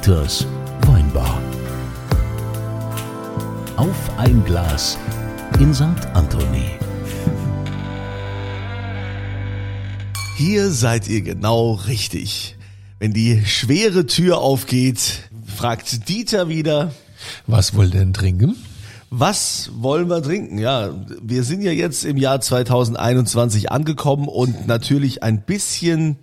Dieters Weinbar. Auf ein Glas in St. Anthony. Hier seid ihr genau richtig. Wenn die schwere Tür aufgeht, fragt Dieter wieder, Was wollt ihr denn trinken? was wollen wir trinken? Ja, wir sind ja jetzt im Jahr 2021 angekommen und natürlich ein bisschen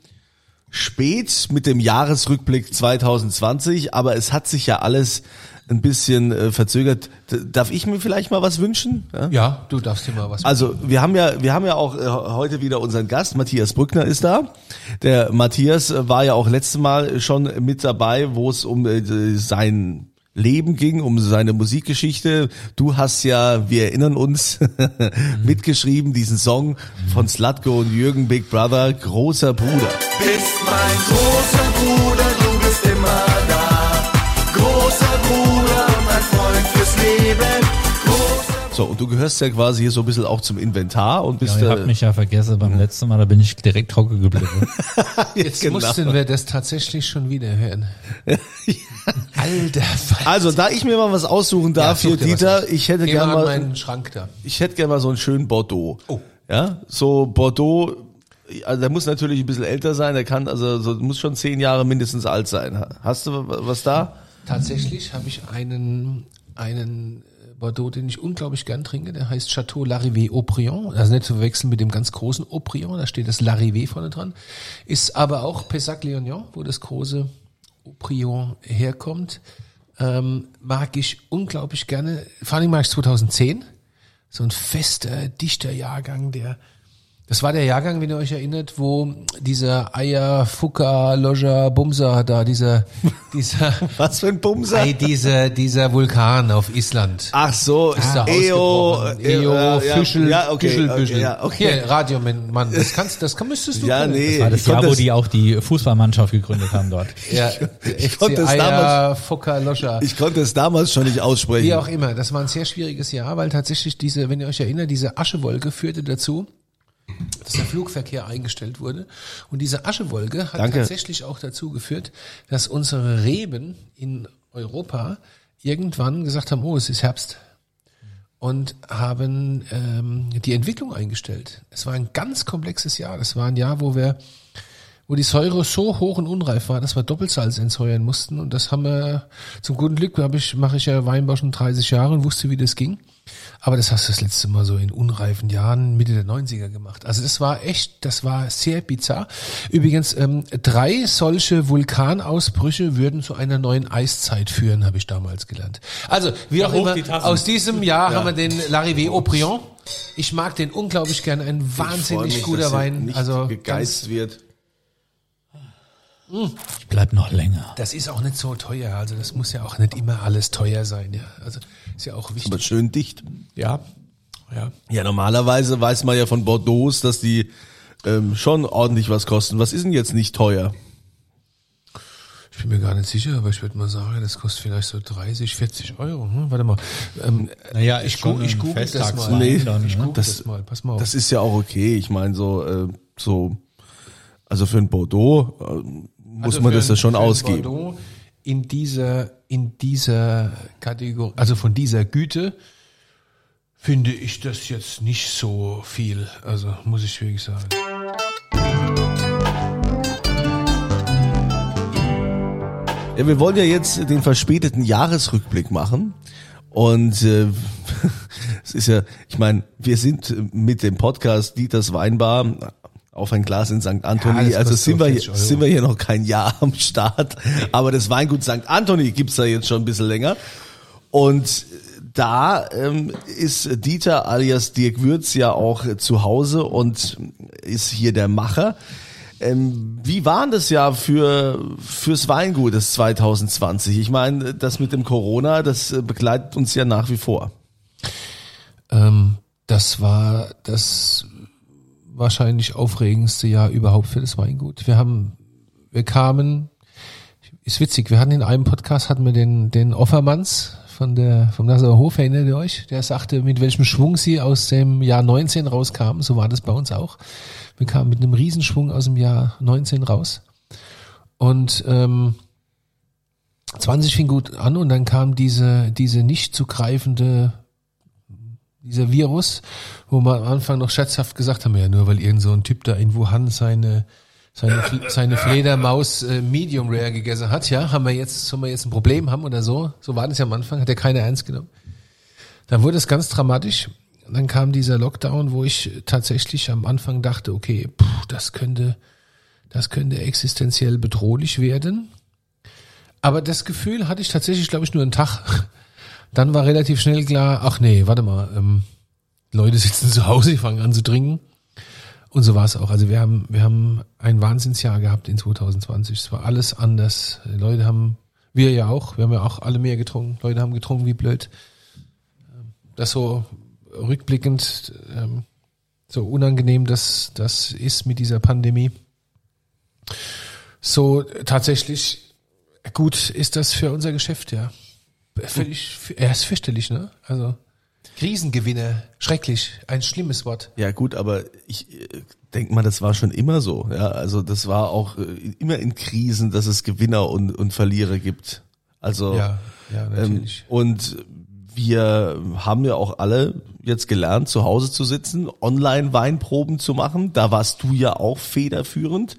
spät mit dem Jahresrückblick 2020, aber es hat sich ja alles ein bisschen äh, verzögert. D darf ich mir vielleicht mal was wünschen? Ja? Ja, du darfst dir mal was. Also wir haben ja, wir haben ja auch äh, heute wieder unseren Gast, Matthias Brückner ist da. Der Matthias äh, war ja auch letztes Mal schon mit dabei, wo es um äh, sein Leben ging, um seine Musikgeschichte. Du hast ja, wir erinnern uns, mitgeschrieben, diesen Song von Slutko und Jürgen Big Brother, großer Bruder. bist mein großer Bruder, So, und du gehörst ja quasi hier so ein bisschen auch zum Inventar und bist Ja, ihr äh, habt mich ja vergessen beim letzten Mal, da bin ich direkt trocken geblieben. Jetzt genau. mussten wir das tatsächlich schon wieder hören. Alter, Falter. Also, da ich mir mal was aussuchen darf such hier, Dieter, ich hätte gerne mal, meinen Schrank da. ich hätte gerne mal so einen schönen Bordeaux. Oh. Ja, so Bordeaux, also der muss natürlich ein bisschen älter sein, der kann, also so, muss schon zehn Jahre mindestens alt sein. Hast du was da? Tatsächlich habe ich einen, einen Bordeaux, den ich unglaublich gern trinke, der heißt Chateau Larrivé Aubryon. Also nicht zu verwechseln mit dem ganz großen Aubryon, da steht das Larrivé vorne dran. Ist aber auch Pessac Léognan, wo das große Aubryon herkommt. Ähm, mag ich unglaublich gerne. Vor allem mag ich 2010. So ein fester, dichter Jahrgang, der das war der Jahrgang, wenn ihr euch erinnert, wo dieser Eier, Fucker, Lodger, Bumser da, dieser, dieser, Was für ein Bumser? Ei, dieser, dieser Vulkan auf Island. Ach so, Ist da EO, ausgebrochen. EO, ja, Fischel, ja, okay, Fischel, okay, Büschel. ja, okay. Hier, Radiomann, Mann, das kannst, das kann, müsstest du Ja, können. nee. War das Ich Jahr, konnte wo das- die auch die Fußballmannschaft gegründet haben dort. Ja, konnte FC es Eier, damals- Fucker, Loscher. Ich konnte es damals schon nicht aussprechen. Wie auch immer, das war ein sehr schwieriges Jahr, weil tatsächlich diese, wenn ihr euch erinnert, diese Aschewolke führte dazu, dass der Flugverkehr eingestellt wurde. Und diese Aschewolke hat Danke. tatsächlich auch dazu geführt, dass unsere Reben in Europa irgendwann gesagt haben, oh, es ist Herbst. Und haben ähm, die Entwicklung eingestellt. Es war ein ganz komplexes Jahr. Das war ein Jahr, wo wir wo die Säure so hoch und unreif war, dass wir Doppelsalz entsäuern mussten. Und das haben wir, zum guten Glück hab ich, mache ich ja Weinbau schon 30 Jahre und wusste, wie das ging. Aber das hast du das letzte Mal so in unreifen Jahren, Mitte der 90er gemacht. Also das war echt, das war sehr bizarr. Übrigens, ähm, drei solche Vulkanausbrüche würden zu einer neuen Eiszeit führen, habe ich damals gelernt. Also, wie auch hoch immer, die aus diesem Jahr haben wir den Larrivé Aubryon. Ich mag den unglaublich gerne, ein wahnsinnig mich, guter er Wein. Also gegeist wird. Ich bleib noch länger. Das ist auch nicht so teuer, also das muss ja auch nicht immer alles teuer sein, ja. Also ist ja auch Aber wichtig. schön dicht. Ja, ja. Ja, normalerweise weiß man ja von Bordeaux, dass die ähm, schon ordentlich was kosten. Was ist denn jetzt nicht teuer? Ich bin mir gar nicht sicher, aber ich würde mal sagen, das kostet vielleicht so 30, 40 Euro. Hm? Warte mal. Ähm, Naja, ich, gu ich google das mal. Nee, dann, ich ne? google Das- das, mal. Pass mal auf. Das ist ja auch okay. Ich meine, so, äh, so, also für ein Bordeaux äh, muss Also man das ja schon ausgeben. Bordeaux in dieser, in dieser Kategorie, also von dieser Güte, finde ich das jetzt nicht so viel. Also muss ich wirklich sagen. Ja, wir wollen ja jetzt den verspäteten Jahresrückblick machen. Und äh, es ist ja, ich meine, wir sind mit dem Podcast Dieters Weinbar auf ein Glas in St. Ja, Anthony. das also sind so wir, hier, 40 Euro. sind wir hier noch kein Jahr am Start. Aber das Weingut St. Anthony gibt's da jetzt schon ein bisschen länger. Und da ähm, ist Dieter alias Dirk Würz ja auch äh, zu Hause und ist hier der Macher. Ähm, wie war denn das Jahr für fürs Weingut das 2020? Ich meine, das mit dem Corona, das äh, begleitet uns ja nach wie vor. Ähm, das war das wahrscheinlich aufregendste Jahr überhaupt für das Weingut. Wir haben, wir kamen, ist witzig, wir hatten in einem Podcast hatten wir den, den Offermanns von der, vom Nassauer Hof, erinnert ihr euch? Der sagte, mit welchem Schwung sie aus dem Jahr 19 rauskamen. So war das bei uns auch. Wir kamen mit einem Riesenschwung aus dem Jahr 19 raus. Und ähm, 20 fing gut an und dann kam diese, diese nicht zu greifende, dieser Virus, wo man am Anfang noch scherzhaft gesagt haben, ja, nur weil irgend so ein Typ da in Wuhan seine, seine, seine Fledermaus äh, Medium Rare gegessen hat, ja, haben wir jetzt, sollen wir jetzt ein Problem haben oder so? So war das ja am Anfang, hat ja keiner ernst genommen. Dann wurde es ganz dramatisch. Dann kam dieser Lockdown, wo ich tatsächlich am Anfang dachte, okay, puh, das könnte, das könnte existenziell bedrohlich werden. Aber das Gefühl hatte ich tatsächlich, glaube ich, nur einen Tag. Dann war relativ schnell klar, ach nee, warte mal, ähm, Leute sitzen zu Hause, die fangen an zu trinken. Und so war es auch. Also wir haben, wir haben ein Wahnsinnsjahr gehabt in 2020. Es war alles anders. Die Leute haben, wir ja auch, wir haben ja auch alle mehr getrunken. Leute haben getrunken wie blöd. Das so rückblickend, ähm, so unangenehm das, das ist mit dieser Pandemie. So tatsächlich gut ist das für unser Geschäft, ja. Völlig, er ist fürchterlich, ne? Also Krisengewinner, schrecklich, ein schlimmes Wort. Ja gut, aber ich äh, denk mal, das war schon immer so. Ja, also das war auch äh, immer in Krisen, dass es Gewinner und, und Verlierer gibt. Also Ja, ja, ähm, natürlich. und wir haben ja auch alle jetzt gelernt, zu Hause zu sitzen, online Weinproben zu machen. Da warst du ja auch federführend.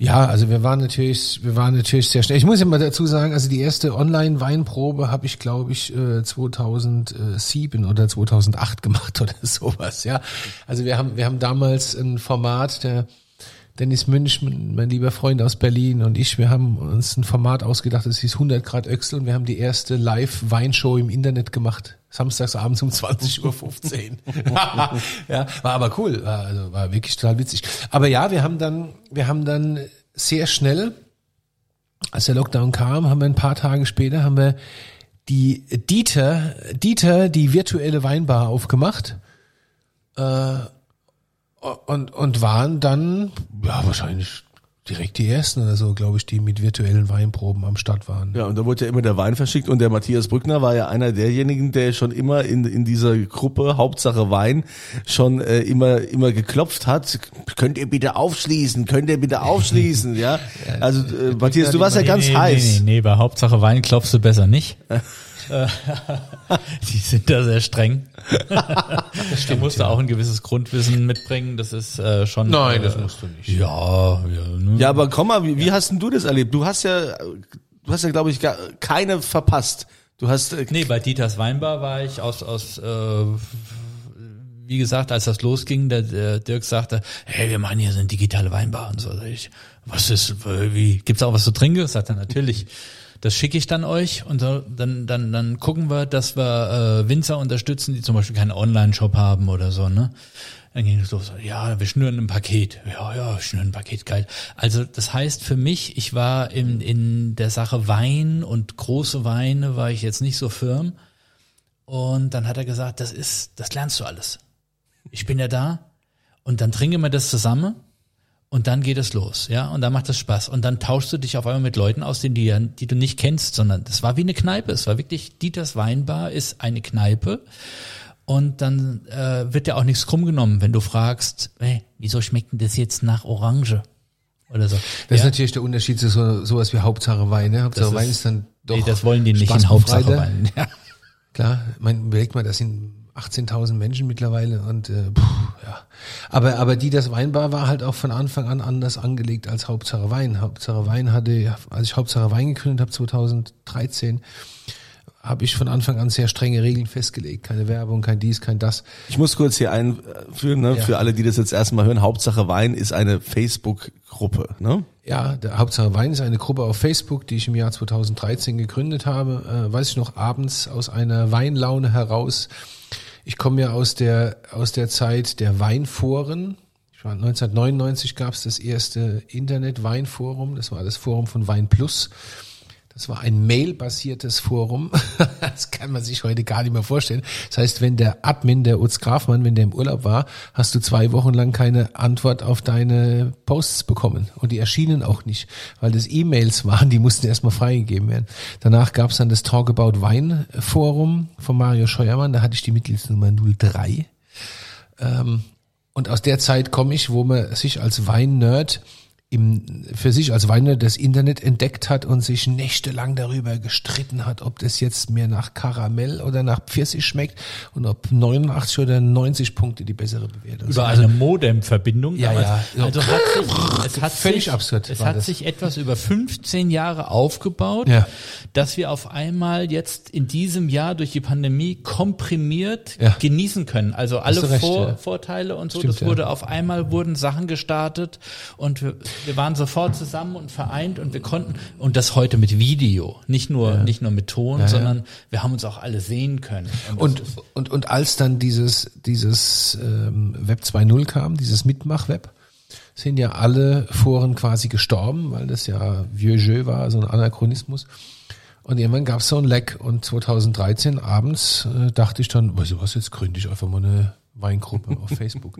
Ja, also wir waren natürlich, wir waren natürlich sehr schnell. Ich muss ja mal dazu sagen, also die erste Online-Weinprobe habe ich, glaube ich, äh, 2007 oder 2008 gemacht oder sowas. Ja, also wir haben, wir haben damals ein Format, der Dennis Münch, mein lieber Freund aus Berlin und ich, wir haben uns ein Format ausgedacht, das hieß 100 Grad Öxel und wir haben die erste Live-Weinshow im Internet gemacht. Samstags abends um 20.15 Uhr. ja, war aber cool, war, also war wirklich total witzig. Aber ja, wir haben dann, wir haben dann sehr schnell, als der Lockdown kam, haben wir ein paar Tage später, haben wir die Dieter, Dieter, die virtuelle Weinbar aufgemacht und, und waren dann, ja, wahrscheinlich direkt die ersten oder so, glaube ich, die mit virtuellen Weinproben am Start waren. Ja, und da wurde ja immer der Wein verschickt und der Matthias Brückner war ja einer derjenigen, der schon immer in, in dieser Gruppe Hauptsache Wein schon äh, immer immer geklopft hat. Könnt ihr bitte aufschließen? Könnt ihr bitte aufschließen? ja. Also äh, Matthias, du warst ja ganz nee, heiß. Nee, nee, nee, bei Hauptsache Wein klopfst du besser nicht. Die sind da sehr streng. da musst du auch ein gewisses Grundwissen mitbringen. Das ist äh, schon. Nein, äh, das musst du nicht. Ja, ja, ne? Ja, aber komm mal, wie, wie hast denn du das erlebt? Du hast ja, du hast ja, glaube ich, gar keine verpasst. Du hast äh, Nee, bei Dieters Weinbar war ich aus, aus äh, wie gesagt, als das losging, der, der Dirk sagte, hey, wir machen hier so eine digitale Weinbar und so. Sag ich, was ist, wie, gibt's auch was zu trinken? Sagt er, natürlich. Das schicke ich dann euch und so, dann, dann, dann gucken wir, dass wir äh, Winzer unterstützen, die zum Beispiel keinen Online-Shop haben oder so, ne? Dann ging es los, ja, wir schnüren ein Paket. Ja, ja, wir schnüren ein Paket, geil. Also das heißt für mich, ich war in, in der Sache Wein und große Weine war ich jetzt nicht so firm. Und dann hat er gesagt, das ist, das lernst du alles. Ich bin ja da und dann trinken wir das zusammen und dann geht es los, ja, und dann macht es Spaß und dann tauschst du dich auf einmal mit Leuten aus, die, die, die du nicht kennst, sondern das war wie eine Kneipe, es war wirklich, Dieters Weinbar ist eine Kneipe und dann äh, wird ja auch nichts krumm genommen, wenn du fragst, hey, wieso schmeckt denn das jetzt nach Orange oder so. Das ist ja? natürlich der Unterschied zu so, sowas wie Hauptsache Wein. Ne? Hauptsache Das Wein ist- ist dann doch. nee, das wollen die nicht in. Hauptsache Wein. Ja. Klar, man überlegt mal, das sind 18.000 Menschen mittlerweile und äh, puh, ja. Aber aber die das Weinbar war halt auch von Anfang an anders angelegt als Hauptsache Wein. Hauptsache Wein hatte, als ich Hauptsache Wein gegründet habe 2013, habe ich von Anfang an sehr strenge Regeln festgelegt. Keine Werbung, kein dies, kein das. Ich muss kurz hier einführen, ne, Ja. für alle, die das jetzt erstmal hören. Hauptsache Wein ist eine Facebook-Gruppe. Ne? Ja, der Hauptsache Wein ist eine Gruppe auf Facebook, die ich im Jahr 2013 gegründet habe. Äh, weiß ich noch, abends aus einer Weinlaune heraus. Ich komme ja aus der, aus der Zeit der Weinforen. Ich war 1999 gab es das erste Internet-Weinforum. Das war das Forum von Wein Plus. Das war ein Mail-basiertes Forum. Das kann man sich heute gar nicht mehr vorstellen. Das heißt, wenn der Admin, der Utz Grafmann, wenn der im Urlaub war, hast du zwei Wochen lang keine Antwort auf deine Posts bekommen. Und die erschienen auch nicht, weil das E-Mails waren, die mussten erstmal freigegeben werden. Danach gab es dann das Talk About Wein Forum von Mario Scheuermann. Da hatte ich die Mitgliedsnummer 03. Ähm, und aus der Zeit komme ich, wo man sich als Wein-Nerd im, für sich als Weiner das Internet entdeckt hat und sich nächtelang darüber gestritten hat, ob das jetzt mehr nach Karamell oder nach Pfirsich schmeckt und ob 89 oder 90 Punkte die bessere Bewertung Über sind. eine Modem-Verbindung. Ja, ja. Also hat sich, es hat Völlig sich, absurd Es hat das. sich etwas über 15 Jahre aufgebaut, Ja. dass wir auf einmal jetzt in diesem Jahr durch die Pandemie komprimiert Ja. genießen können. Also alle recht, Vor ja. Vorteile und so. Stimmt, das wurde auf einmal wurden Sachen gestartet und wir, waren sofort zusammen und vereint und wir konnten und das heute mit Video, nicht nur nicht nur mit Ton, ja. sondern wir haben uns auch alle sehen können. Und, ist- und, und als dann dieses, dieses ähm, Web 2.0 kam, dieses Mitmach-Web, sind ja alle Foren quasi gestorben, weil das ja vieux jeu war, so ein Anachronismus. Und irgendwann gab es so ein Leck und 2013 abends äh, dachte ich dann, weißt du was, jetzt gründe ich einfach mal eine Weingruppe auf Facebook.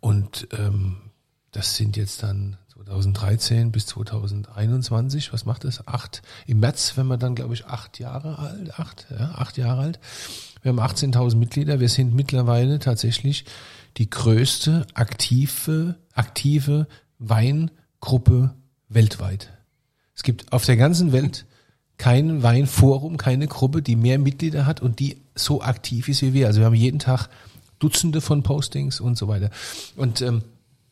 Und ähm, das sind jetzt dann 2013 bis 2021, was macht das? Acht, im März, wenn man dann, glaube ich, acht Jahre alt, acht, ja, acht Jahre alt. Wir haben 18.000 Mitglieder, wir sind mittlerweile tatsächlich die größte aktive, aktive Weingruppe weltweit. Es gibt auf der ganzen Welt kein Weinforum, keine Gruppe, die mehr Mitglieder hat und die so aktiv ist wie wir. Also wir haben jeden Tag Dutzende von Postings und so weiter. Und ähm,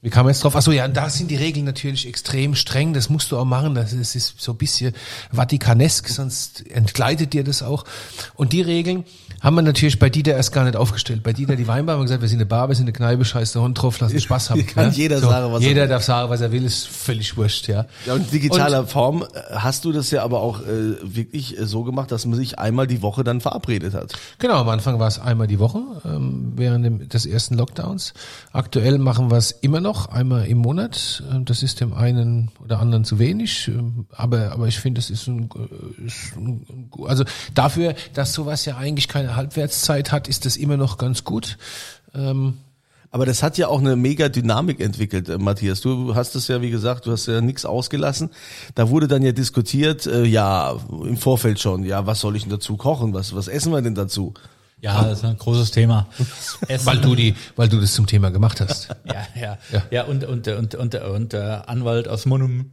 wie kam jetzt drauf? Achso, ja, und da sind die Regeln natürlich extrem streng. Das musst du auch machen. Das ist, ist so ein bisschen vatikanesk, sonst entgleitet dir das auch. Und die Regeln haben wir natürlich bei Dieter erst gar nicht aufgestellt. Bei Dieter die Weinbar haben wir gesagt, wir sind eine Bar, wir sind eine Kneipe, scheiß der Hund drauf, lass uns Spaß haben. Kann jeder sagen, was er Jeder will. darf sagen, was er will, ist völlig wurscht, ja. Ja, und in digitaler Form äh, hast du das ja aber auch äh, wirklich äh, so gemacht, dass man sich einmal die Woche dann verabredet hat. Genau, am Anfang war es einmal die Woche ähm, während dem, des ersten Lockdowns. Aktuell machen wir es immer noch, einmal im Monat. Ähm, Das ist dem einen oder anderen zu wenig, ähm, aber, aber ich finde, es ist ein, äh, ist ein, also dafür, dass sowas ja eigentlich keine Halbwertszeit hat, ist das immer noch ganz gut. Ähm, Aber das hat ja auch eine mega Dynamik entwickelt, äh, Matthias. Du hast es ja, wie gesagt, du hast ja nichts ausgelassen. Da wurde dann ja diskutiert, äh, ja, im Vorfeld schon, ja, was soll ich denn dazu kochen? Was, was essen wir denn dazu? Ja, das ist ein großes Thema. Essen. weil du die, weil du das zum Thema gemacht hast. Ja, ja, Ja. ja. und und und und und der Anwalt aus Monum.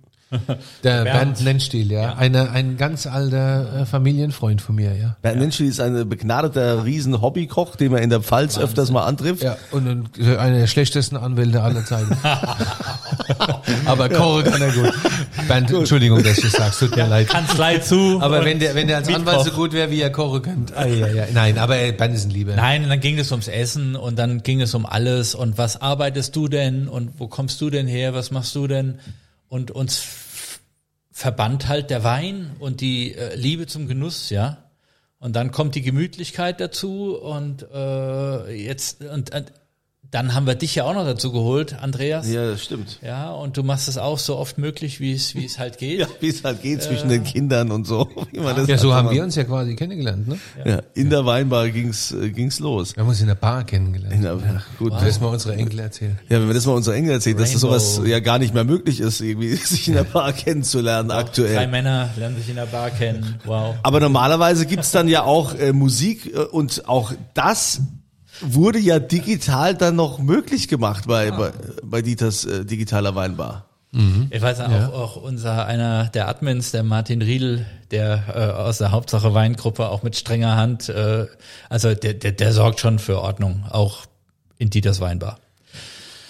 Der Bernd. Bernd Nennstiel, ja. Eine, ein ganz alter äh, Familienfreund von mir, ja. Bernd Menschel ist ein begnadeter Riesen-Hobbykoch, den man in der Pfalz öfters mal antrifft. Ja, und ein- einer der schlechtesten Anwälte aller Zeiten. Aber Koche kann er gut. Bernd, Entschuldigung, dass ich das sag's, tut mir leid. Kanzlei zu. Aber und wenn der, wenn der als Anwalt so gut wäre, wie er Koche könnte. Ah, ja, ja. Nein, aber Bernd ist ein Lieber. Nein, und dann ging es ums Essen und dann ging es um alles und was arbeitest du denn und wo kommst du denn her, was machst du denn? Und uns verband halt der Wein und die äh, Liebe zum Genuss, ja. Und dann kommt die Gemütlichkeit dazu und äh, jetzt und äh, dann haben wir dich ja auch noch dazu geholt, Andreas. Ja, das stimmt. Ja, und du machst es auch so oft möglich, wie es wie es halt geht. Ja, wie es halt geht zwischen den Kindern und so. Wie man das Ja, so haben wir uns ja quasi kennengelernt, ne? Ja, in der Weinbar ging's äh, ging's los. Wir haben uns in der Bar kennengelernt. In der, ja, gut. Das mal unsere Enkel erzählen. Ja, wenn wir das mal unseren Engeln erzählen, dass das Rainbow. sowas ja gar nicht mehr möglich ist, irgendwie sich in der Bar kennenzulernen Drei aktuell. Männer lernen sich in der Bar kennen. Wow. Aber normalerweise gibt's dann ja auch äh, Musik äh, und auch das wurde ja digital dann noch möglich gemacht bei, bei, bei Dieters äh, digitaler Weinbar. Ich weiß auch, auch unser einer der Admins, der Martin Riedel, der äh, aus der Hauptsache Weingruppe auch mit strenger Hand, äh, also der, der, der sorgt schon für Ordnung, auch in Dieters Weinbar.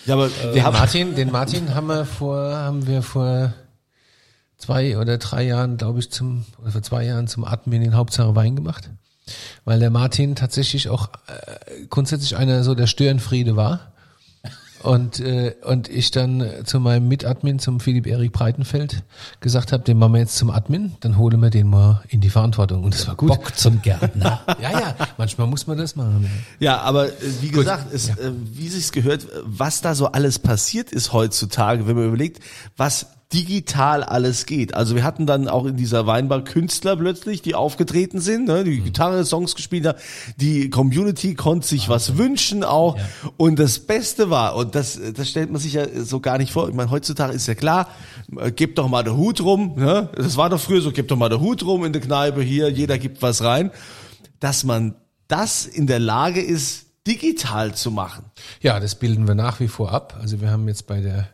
Ja, aber Den wir haben Martin, den Martin haben wir vor, haben wir vor zwei oder drei Jahren, glaube ich, zum, oder vor zwei Jahren zum Admin in Hauptsache Wein gemacht. Weil der Martin tatsächlich auch äh, grundsätzlich einer so der Störenfriede war. Und, äh, und ich dann zu meinem Mitadmin, zum Philipp Erik Breitenfeld, gesagt habe, den machen wir jetzt zum Admin, dann holen wir den mal in die Verantwortung. Und das war gut. Bock zum Gärtner. Ja, ja, manchmal muss man das machen. Ja, aber äh, wie gesagt, es, äh, wie sich's gehört, was da so alles passiert ist heutzutage, wenn man überlegt, was digital alles geht. Also wir hatten dann auch in dieser Weinbar Künstler plötzlich, die aufgetreten sind, ne, die Gitarre, Songs gespielt haben. Die Community konnte sich was wünschen auch. Und das Beste war, und das, das stellt man sich ja so gar nicht vor. Ich meine, heutzutage ist ja klar, äh, gebt doch mal der Hut rum. Ne? Das war doch früher so, gebt doch mal der Hut rum in der Kneipe hier, jeder gibt was rein. Dass man das in der Lage ist, digital zu machen. Ja, das bilden wir nach wie vor ab. Also wir haben jetzt bei der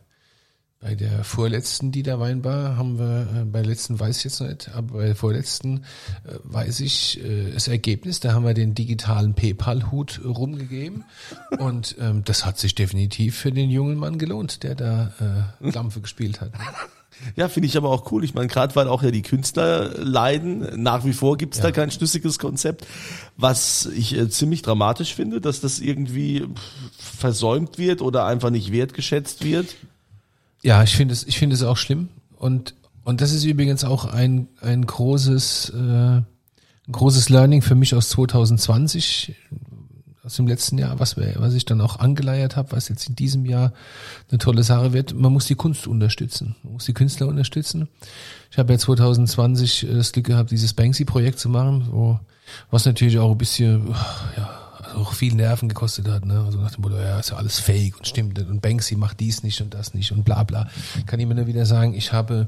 bei der vorletzten Dieter Weinbar haben wir, äh, bei der letzten weiß ich jetzt noch nicht, aber bei der vorletzten äh, weiß ich äh, das Ergebnis, da haben wir den digitalen PayPal-Hut rumgegeben und ähm, das hat sich definitiv für den jungen Mann gelohnt, der da äh, Klampfe gespielt hat. Ja, finde ich aber auch cool. Ich meine, gerade weil auch ja die Künstler leiden, nach wie vor gibt's da kein schlüssiges Konzept. Was ich äh, ziemlich dramatisch finde, dass das irgendwie versäumt wird oder einfach nicht wertgeschätzt wird. Ja, ich finde es, ich finde es auch schlimm und und das ist übrigens auch ein ein großes äh, ein großes Learning für mich aus 2020 aus dem letzten Jahr, was wir, was ich dann auch angeleiert habe, was jetzt in diesem Jahr eine tolle Sache wird. Man muss die Kunst unterstützen, man muss die Künstler unterstützen. Ich habe ja 2020 das Glück gehabt, dieses Banksy-Projekt zu machen, wo, was natürlich auch ein bisschen ja, auch viel Nerven gekostet hat, ne? Also nach dem Motto, ja, ist ja alles fake und stimmt nicht und Banksy macht dies nicht und das nicht und bla bla. Kann ich mir nur wieder sagen, ich habe,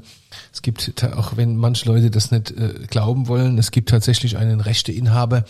es gibt, auch wenn manche Leute das nicht äh, glauben wollen, es gibt tatsächlich einen Rechteinhaber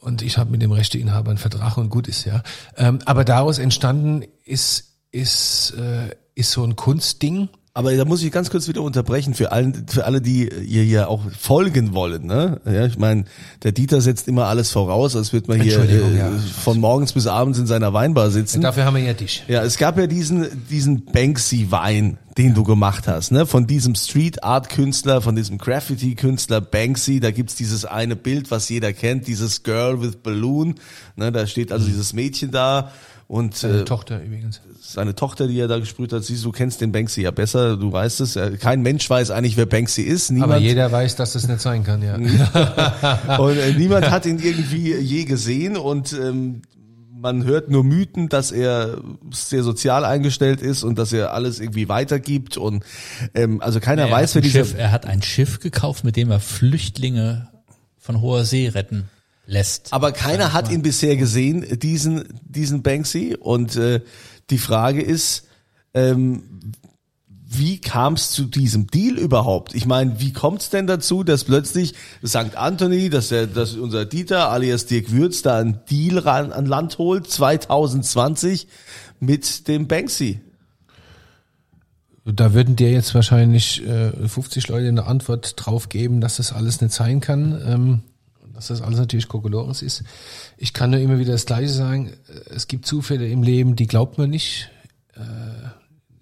und ich habe mit dem Rechteinhaber einen Vertrag und gut ist, ja. Ähm, aber daraus entstanden ist, ist, äh, ist so ein Kunstding, Aber da muss ich ganz kurz wieder unterbrechen für allen, für alle, die ihr hier auch folgen wollen. Ne? Ja, ich meine, der Dieter setzt immer alles voraus, als würde man hier äh, ja. von morgens bis abends in seiner Weinbar sitzen. dafür haben wir ja dich. Ja, es gab ja diesen, diesen Banksy-Wein, den du gemacht hast, ne? Von diesem Street-Art-Künstler, von diesem Graffiti-Künstler Banksy. Da gibt's dieses eine Bild, was jeder kennt, dieses Girl with Balloon. Ne? Da steht also dieses Mädchen da und Seine äh, Tochter übrigens. seine Tochter, die er da gesprüht hat. Siehst du, du kennst den Banksy ja besser, du weißt es. Äh, Kein Mensch weiß eigentlich, wer Banksy ist. Niemand, Aber jeder weiß, dass das nicht sein kann, ja. und äh, niemand hat ihn irgendwie je gesehen und ähm, man hört nur Mythen, dass er sehr sozial eingestellt ist und dass er alles irgendwie weitergibt und ähm, also keiner Er weiß, wer dieser Schiff, er hat ein Schiff gekauft, mit dem er Flüchtlinge von hoher See retten lässt. aber keiner hat ihn bisher gesehen, diesen diesen Banksy und äh, die Frage ist ähm, wie kam es zu diesem Deal überhaupt? Ich meine, wie kommt es denn dazu, dass plötzlich St. Anthony, dass, der, dass unser Dieter alias Dirk Würz da einen Deal ran, an Land holt 2020 mit dem Banksy? Da würden dir jetzt wahrscheinlich äh, 50 Leute eine Antwort drauf geben, dass das alles nicht sein kann, ähm, dass das alles natürlich Kokolores ist. Ich kann nur immer wieder das Gleiche sagen. Es gibt Zufälle im Leben, die glaubt man nicht. Äh,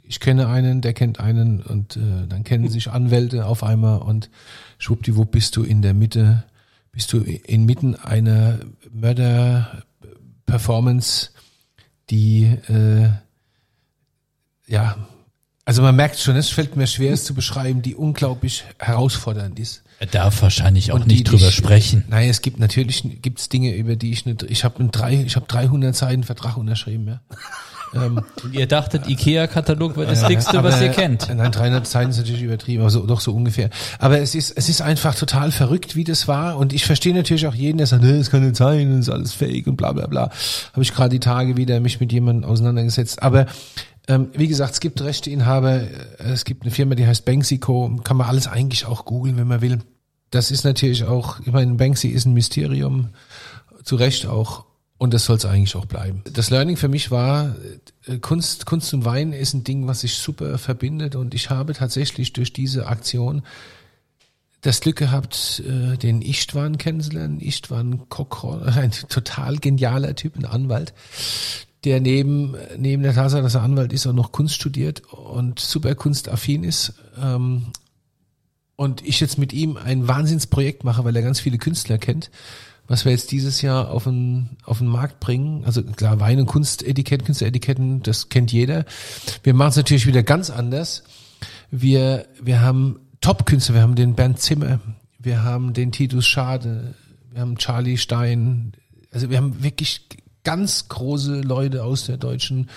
ich kenne einen, der kennt einen und äh, dann kennen sich Anwälte auf einmal und schwuppdiwupp bist du in der Mitte, bist du inmitten einer Mörder-Performance, die äh, ja, also man merkt schon, es fällt mir schwer, es zu beschreiben, die unglaublich herausfordernd ist. Er darf wahrscheinlich auch Und nicht die drüber ich- sprechen. Nein, es gibt natürlich gibt's Dinge, über die ich nicht. Ich habe ein drei, ich habe 300 Seiten Vertrag unterschrieben, ja. Und ihr dachtet, Ikea-Katalog wäre das dickste, Aber- was ihr kennt. Nein, 300 Seiten ist natürlich übertrieben, aber so, doch so ungefähr. Aber es ist, es ist einfach total verrückt, wie das war. Und ich verstehe natürlich auch jeden, der sagt, nee, das kann nicht sein, das ist alles fake und bla bla bla. Habe ich gerade die Tage wieder mich mit jemandem auseinandergesetzt. Aber ähm, wie gesagt, es gibt Rechteinhaber, äh, es gibt eine Firma, die heißt Banksyco, kann man alles eigentlich auch googeln, wenn man will. Das ist natürlich auch, ich meine, Banksy ist ein Mysterium, zu Recht auch. Und das soll es eigentlich auch bleiben. Das Learning für mich war, äh, Kunst, Kunst und Wein ist ein Ding, was sich super verbindet. Und ich habe tatsächlich durch diese Aktion das Glück gehabt, äh, den Istvan kennenzulernen. Istvan Kokron, ein total genialer Typ, ein Anwalt, der neben, neben der Tatsache, dass er Anwalt ist, auch noch Kunst studiert und super kunstaffin ist. Ähm, und ich jetzt mit ihm ein Wahnsinnsprojekt mache, weil er ganz viele Künstler kennt, was wir jetzt dieses Jahr auf den, auf den Markt bringen. Also klar, Wein- und Kunstetikett, Künsteretiketten, das kennt jeder. Wir machen es natürlich wieder ganz anders. Wir, wir haben Top-Künstler, wir haben den Bernd Zimmer, wir haben den Titus Schade, wir haben Charlie Stein. Also wir haben wirklich ganz große Leute aus der deutschen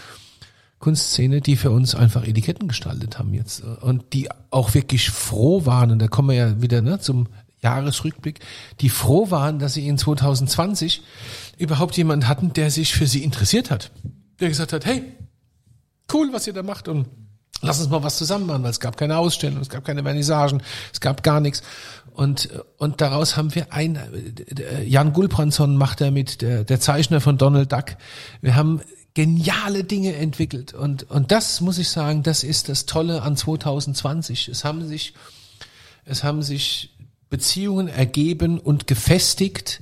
Kunstszene, die für uns einfach Etiketten gestaltet haben jetzt. Und die auch wirklich froh waren und da kommen wir ja wieder ne, zum Jahresrückblick, die froh waren, dass sie in 2020 überhaupt jemanden hatten, der sich für sie interessiert hat, der gesagt hat, hey, cool, was ihr da macht. Und lass uns mal was zusammen machen, weil es gab keine Ausstellung, es gab keine Vernissagen, es gab gar nichts. Und, und daraus haben wir ein, äh, Jan Gulbrandsson macht damit, der, der Zeichner von Donald Duck. Wir haben geniale Dinge entwickelt. Und, und das muss ich sagen, das ist das Tolle an 2020. Es haben sich, es haben sich Beziehungen ergeben und gefestigt,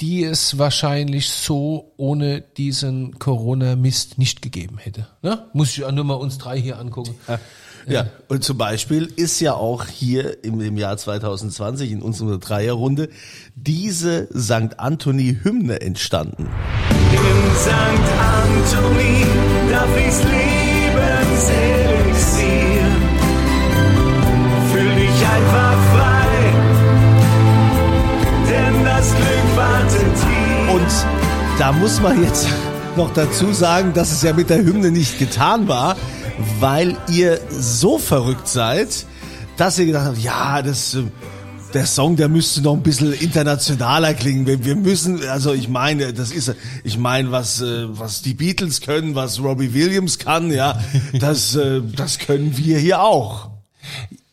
die es wahrscheinlich so ohne diesen Corona-Mist nicht gegeben hätte. Ne? Muss ich ja nur mal uns drei hier angucken. Ja, und zum Beispiel ist ja auch hier im, im Jahr 2020 in unserer Dreierrunde diese St. Anthony-Hymne entstanden. In St. Anthony, da fließt Lebenselixier. Und da muss man jetzt noch dazu sagen, dass es ja mit der Hymne nicht getan war, weil ihr so verrückt seid, dass ihr gedacht habt, ja, das, äh, der Song, der müsste noch ein bisschen internationaler klingen. Wir, wir müssen, also ich meine, das ist, ich meine, was, äh, was die Beatles können, was Robbie Williams kann, ja, das, äh, das können wir hier auch.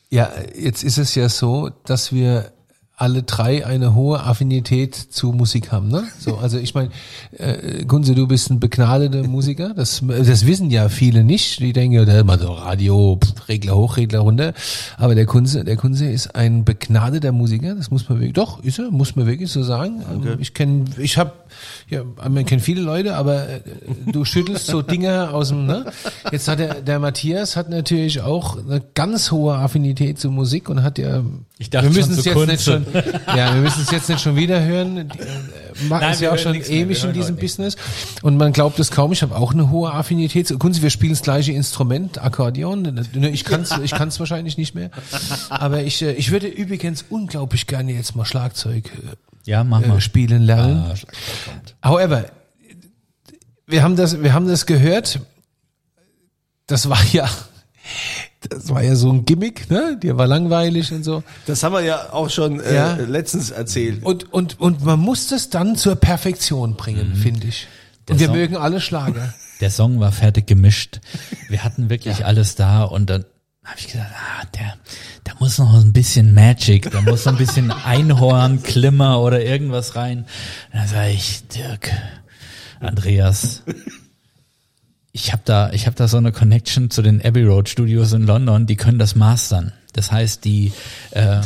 Ja, jetzt ist es ja so, dass wir alle drei eine hohe Affinität zu Musik haben, ne? So, also ich meine, äh, Kunze, du bist ein begnadeter Musiker, das, das wissen ja viele nicht. Die denken, ja, der mal so Radio, pff, Regler hoch, Regler runter. Aber der Kunze, der Kunze ist ein begnadeter Musiker, das muss man wirklich, doch, ist er, muss man wirklich so sagen. Ähm, Ich kenne, ich habe, ja, man kennt viele Leute, aber äh, du schüttelst so Dinge aus dem, ne? Jetzt hat der, der Matthias hat natürlich auch eine ganz hohe Affinität zu Musik und hat ja, Ich dachte wir müssen es jetzt nicht Kunze. schon, ja, wir müssen es jetzt nicht schon wieder hören. Äh, Machen Nein, es ja auch schon ewig in diesem Business. Und man glaubt es kaum, ich habe auch eine hohe Affinität. Kunze, wir spielen das gleiche Instrument, Akkordeon. Ich kann es ich kann's wahrscheinlich nicht mehr. Aber ich, äh, ich würde übrigens unglaublich gerne jetzt mal Schlagzeug Ja, mach äh, mal. spielen lernen. Ah, Schlagzeug. However, wir haben das, wir haben das gehört. Das war ja, das war ja so ein Gimmick, ne? Der war langweilig und so. Das haben wir ja auch schon äh, Ja. letztens erzählt. Und, und, und man muss das dann zur Perfektion bringen, finde ich. Der Und wir Song- mögen alle Schlager. Der Song war fertig gemischt. Wir hatten wirklich alles da und dann habe ich gesagt, ah, der, da muss noch ein bisschen Magic, da muss noch ein bisschen Einhorn, Klimmer oder irgendwas rein. Und dann sage ich, Dirk, Andreas, ich habe da, ich habe da so eine Connection zu den Abbey Road Studios in London, die können das mastern. Das heißt, die äh,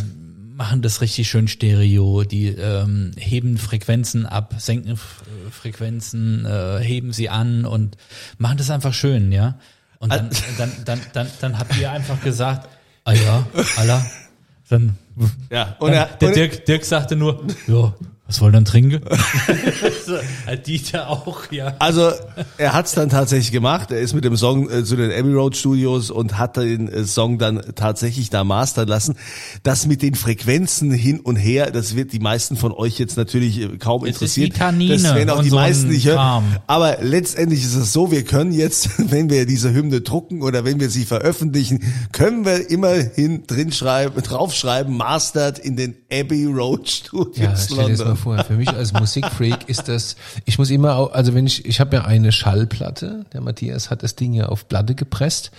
machen das richtig schön stereo, die ähm, heben Frequenzen ab, senken F Frequenzen, äh, heben sie an und machen das einfach schön, ja. Und dann, dann, dann, dann, dann habt ihr einfach gesagt, ah ja, Allah, dann, Ja, und dann er- der Dirk, Dirk sagte nur, ja, was wollen dann trinken? halt Dieter auch, ja. Also er hat's dann tatsächlich gemacht. Er ist mit dem Song äh, zu den Abbey Road Studios und hat den äh, Song dann tatsächlich da mastern lassen. Das mit den Frequenzen hin und her, das wird die meisten von euch jetzt natürlich äh, kaum Es ist interessieren. wie Kanine das werden auch die so meisten nicht hören. Aber letztendlich ist es so, wir können jetzt, wenn wir diese Hymne drucken oder wenn wir sie veröffentlichen, können wir immerhin drin schreiben, draufschreiben, mastered in den Abbey Road Studios Ja, das London. Vor. Für mich als Musikfreak ist das, ich muss immer, au- also wenn ich, ich habe ja eine Schallplatte, der Matthias hat das Ding ja auf Platte gepresst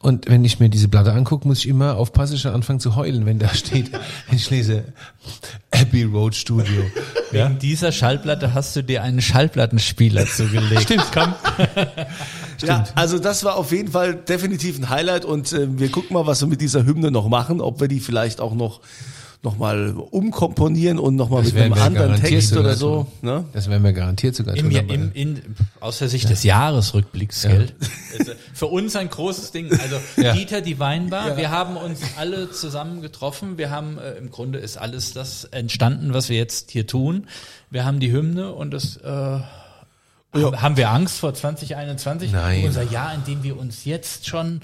und wenn ich mir diese Platte angucke, muss ich immer aufpassen, schon anfangen zu heulen, wenn da steht, wenn ich lese Abbey Road Studio. Wegen dieser Schallplatte hast du dir einen Schallplattenspieler zugelegt. Stimmt, komm. Ja, also das war auf jeden Fall definitiv ein Highlight und äh, wir gucken mal, was wir mit dieser Hymne noch machen, ob wir die vielleicht auch noch noch mal umkomponieren und noch mal Das mit einem anderen Text oder so. tun. Ne? Das werden wir garantiert sogar Im, tun. Ja- im, in, aus der Sicht des Jahresrückblicks, gell? Also für uns ein großes Ding. Also Ja. Dieter, die Weinbar, wir haben uns alle zusammen getroffen. Wir haben, äh, im Grunde ist alles das entstanden, was wir jetzt hier tun. Wir haben die Hymne und das, äh, haben, haben wir Angst vor 2021? Nein. Unser Jahr, in dem wir uns jetzt schon,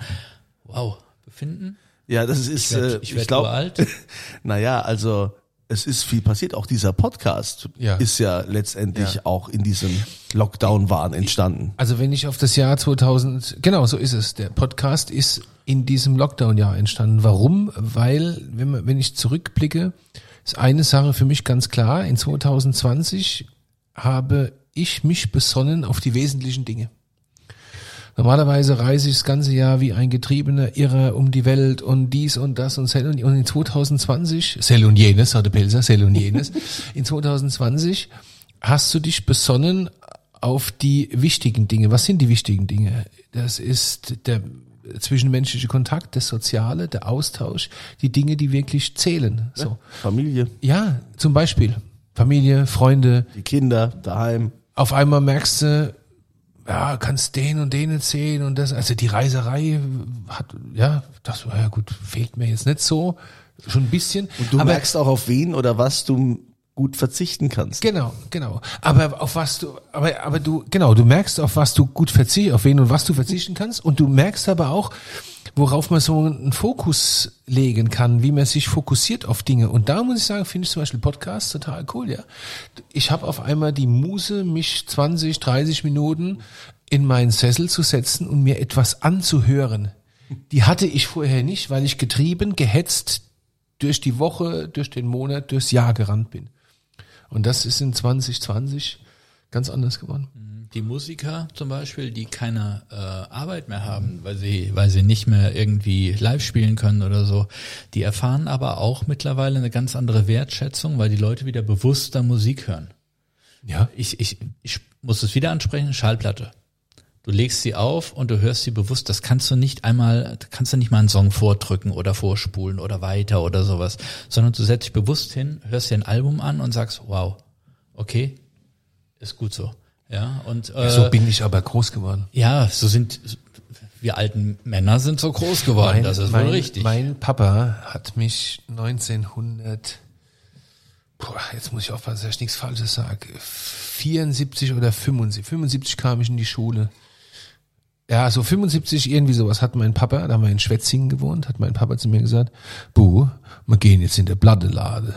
wow, befinden. Ja, das ist, werd- äh, ich ich glaube, uralt. naja, also es ist viel passiert. Auch dieser Podcast Ja. ist ja letztendlich Ja. auch in diesem Lockdown-Wahn entstanden. Also wenn ich auf das Jahr 2000, genau so ist es. Der Podcast ist in diesem Lockdown-Jahr entstanden. Warum? Weil, wenn, man, wenn ich zurückblicke, ist eine Sache für mich ganz klar. In 2020 habe ich mich besonnen auf die wesentlichen Dinge. Normalerweise reise ich das ganze Jahr wie ein getriebener Irrer um die Welt und dies und das und Sell und, und in 2020, Sell und jenes, hatte Pelzer, Sell und jenes. In 2020 hast du dich besonnen auf die wichtigen Dinge. Was sind die wichtigen Dinge? Das ist der zwischenmenschliche Kontakt, das Soziale, der Austausch, die Dinge, die wirklich zählen. So. Familie, Ja, zum Beispiel Familie, Freunde. die Kinder, daheim. Auf einmal merkst du, ja, kannst den und den erzählen und das. Also die Reiserei hat, ja, das, ja gut, fehlt mir jetzt nicht so, schon ein bisschen. Und du aber merkst auch auf wen oder was du gut verzichten kannst. Genau, genau. Aber auf was du, aber, aber du, genau, du merkst, auf was du gut verzichten, auf wen und was du verzichten kannst. Und du merkst aber auch, worauf man so einen Fokus legen kann, wie man sich fokussiert auf Dinge. Und da muss ich sagen, finde ich zum Beispiel Podcasts total cool, ja. Ich habe auf einmal die Muse, mich 20, 30 Minuten in meinen Sessel zu setzen und mir etwas anzuhören. Die hatte ich vorher nicht, weil ich getrieben, gehetzt durch die Woche, durch den Monat, durchs Jahr gerannt bin. Und das ist in 2020 ganz anders geworden. Die Musiker zum Beispiel, die keine äh, Arbeit mehr haben, weil sie, weil sie nicht mehr irgendwie live spielen können oder so, die erfahren aber auch mittlerweile eine ganz andere Wertschätzung, weil die Leute wieder bewusster Musik hören. Ja. Ich, ich, ich muss es wieder ansprechen, Schallplatte. Du legst sie auf und du hörst sie bewusst. Das kannst du nicht einmal, kannst du nicht mal einen Song vordrücken oder vorspulen oder weiter oder sowas, sondern du setzt dich bewusst hin, hörst dir ein Album an und sagst, wow, okay, ist gut so. Ja, und äh, So bin ich aber groß geworden. ja, so sind wir alten Männer sind so groß geworden, das ist mein, wohl richtig. Mein Papa hat mich 1900, boah, jetzt muss ich aufpassen, dass ich nichts Falsches sage, 74 oder 75, 75 kam ich in die Schule. Ja, so 75, irgendwie sowas hat mein Papa, da haben wir in Schwetzingen gewohnt, hat mein Papa zu mir gesagt, Bu, wir gehen jetzt in der Plattenlade.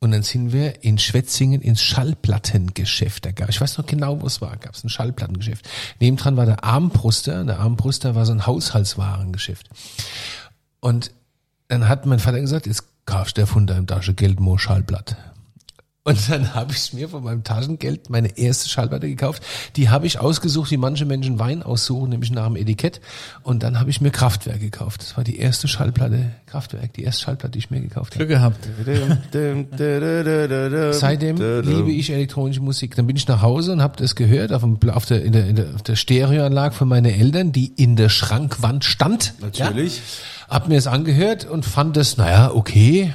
Und dann sind wir in Schwetzingen ins Schallplattengeschäft. Da gab, ich weiß noch genau, wo es war. Gab es ein Schallplattengeschäft. Nebendran war der Armbruster. Der Armbruster war so ein Haushaltswarengeschäft. Und dann hat mein Vater gesagt, jetzt kaufst du von deinem Taschengeld mal Schallplatte. Und dann habe ich mir von meinem Taschengeld meine erste Schallplatte gekauft. Die habe ich ausgesucht, wie manche Menschen Wein aussuchen, nämlich nach dem Etikett. Und dann habe ich mir Kraftwerk gekauft. Das war die erste Schallplatte, Kraftwerk, die erste Schallplatte, die ich mir gekauft habe. Glück gehabt. Seitdem liebe ich elektronische Musik. Dann bin ich nach Hause und habe das gehört auf, dem, auf, der, in der, in der, auf der Stereoanlage von meinen Eltern, die in der Schrankwand stand. Natürlich. Ja, hab mir es angehört und fand das, naja, okay.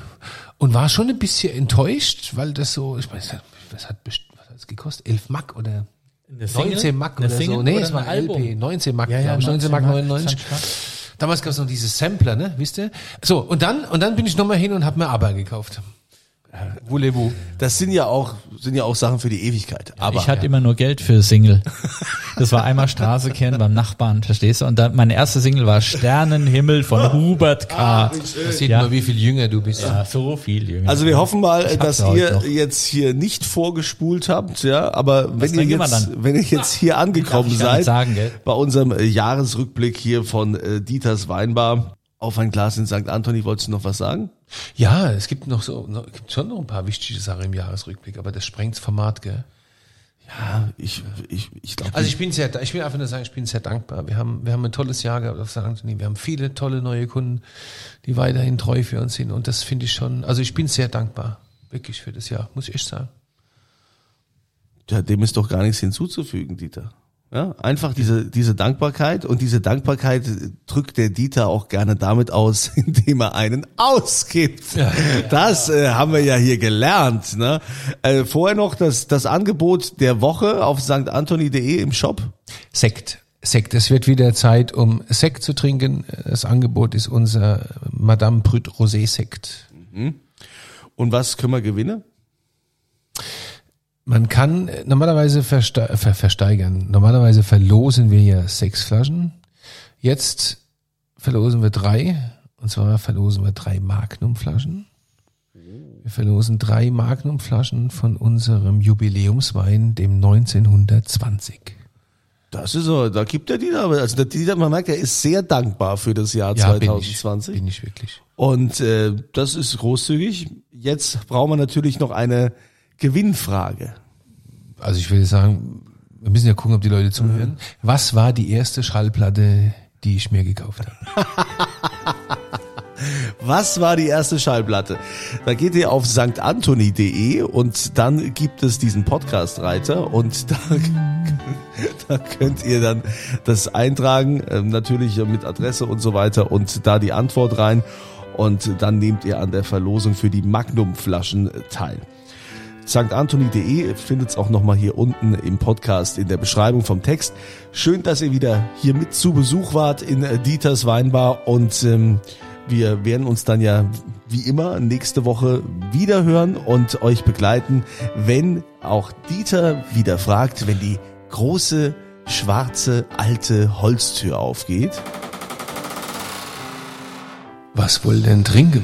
Und war schon ein bisschen enttäuscht, weil das so, ich weiß, was hat, was hat es gekostet? 11 Mark oder Eine Single? 19 Mark Eine oder Single so. Nee, oder es war LP. Album? 19 Mark, Ja, ja, glaube ich. 19 Mark 19 99. Mark, Damals gab es noch diese Sampler, ne? Wisst ihr? So, und dann, und dann bin ich nochmal hin und habe mir Aber gekauft. Voulez-vous. Das sind ja auch, sind ja auch Sachen für die Ewigkeit. Aber ich hatte immer nur Geld für Single. Das war einmal Straße kehren beim Nachbarn, verstehst du? Und dann meine erste Single war Sternenhimmel von Hubert K. Da sieht Ja. man, wie viel jünger du bist. Ja, so viel jünger. Also wir hoffen mal, Ich dass ihr noch. jetzt hier nicht vorgespult habt, ja, aber wenn ihr jetzt, wenn ihr jetzt hier angekommen seid, sagen, bei unserem äh, Jahresrückblick hier von äh, Dieters Weinbar auf ein Glas in St. Anthony, wolltest du noch was sagen? Ja, es gibt noch so, noch, gibt schon noch ein paar wichtige Sachen im Jahresrückblick, aber das sprengt das Format, gell? Ja, ich, ich, ich glaube, Also ich bin sehr, ich will einfach nur sagen, ich bin sehr dankbar. Wir haben, wir haben ein tolles Jahr gehabt auf St. Anthony. Wir haben viele tolle neue Kunden, die weiterhin treu für uns sind. Und das finde ich schon, also ich bin sehr dankbar. Wirklich für das Jahr, muss ich echt sagen. ja, dem ist doch gar nichts hinzuzufügen, Dieter. Ja, einfach diese, diese Dankbarkeit und diese Dankbarkeit drückt der Dieter auch gerne damit aus, indem er einen ausgibt. Das äh, haben wir ja hier gelernt. Ne? Äh, vorher noch das, das Angebot der Woche auf sanktantoni.de im Shop. Sekt. Sekt. Es wird wieder Zeit, um Sekt zu trinken. Das Angebot ist unser Madame Brüt Rosé Sekt. Und was können wir gewinnen? Man kann äh, normalerweise verste ver versteigern. Normalerweise verlosen wir ja sechs Flaschen. Jetzt verlosen wir drei. Und zwar verlosen wir drei Magnumflaschen. Wir verlosen drei Magnumflaschen von unserem Jubiläumswein, dem 1920. Das ist so, da gibt der Dieter, aber- also der Dieter, man merkt, er ist sehr dankbar für das Jahr Ja, 2020. Bin ich, bin ich wirklich. Und äh, das ist großzügig. Jetzt brauchen wir natürlich noch eine Gewinnfrage. Also ich würde sagen, wir müssen ja gucken, ob die Leute zuhören. Was war die erste Schallplatte, die ich mir gekauft habe? Was war die erste Schallplatte? Da geht ihr auf sanktantoni.de und dann gibt es diesen Podcast-Reiter und da Da könnt ihr dann das eintragen, ähm, natürlich mit Adresse und so weiter und da die Antwort rein und dann nehmt ihr an der Verlosung für die Magnum-Flaschen teil. StAnthony.de findet es auch nochmal hier unten im Podcast in der Beschreibung vom Text. Schön, dass ihr wieder hier mit zu Besuch wart in äh, Dieters Weinbar und ähm, wir werden uns dann ja wie immer nächste Woche wieder hören und euch begleiten, wenn auch Dieter wieder fragt, wenn die große, schwarze, alte Holztür aufgeht. Was wohl denn trinken?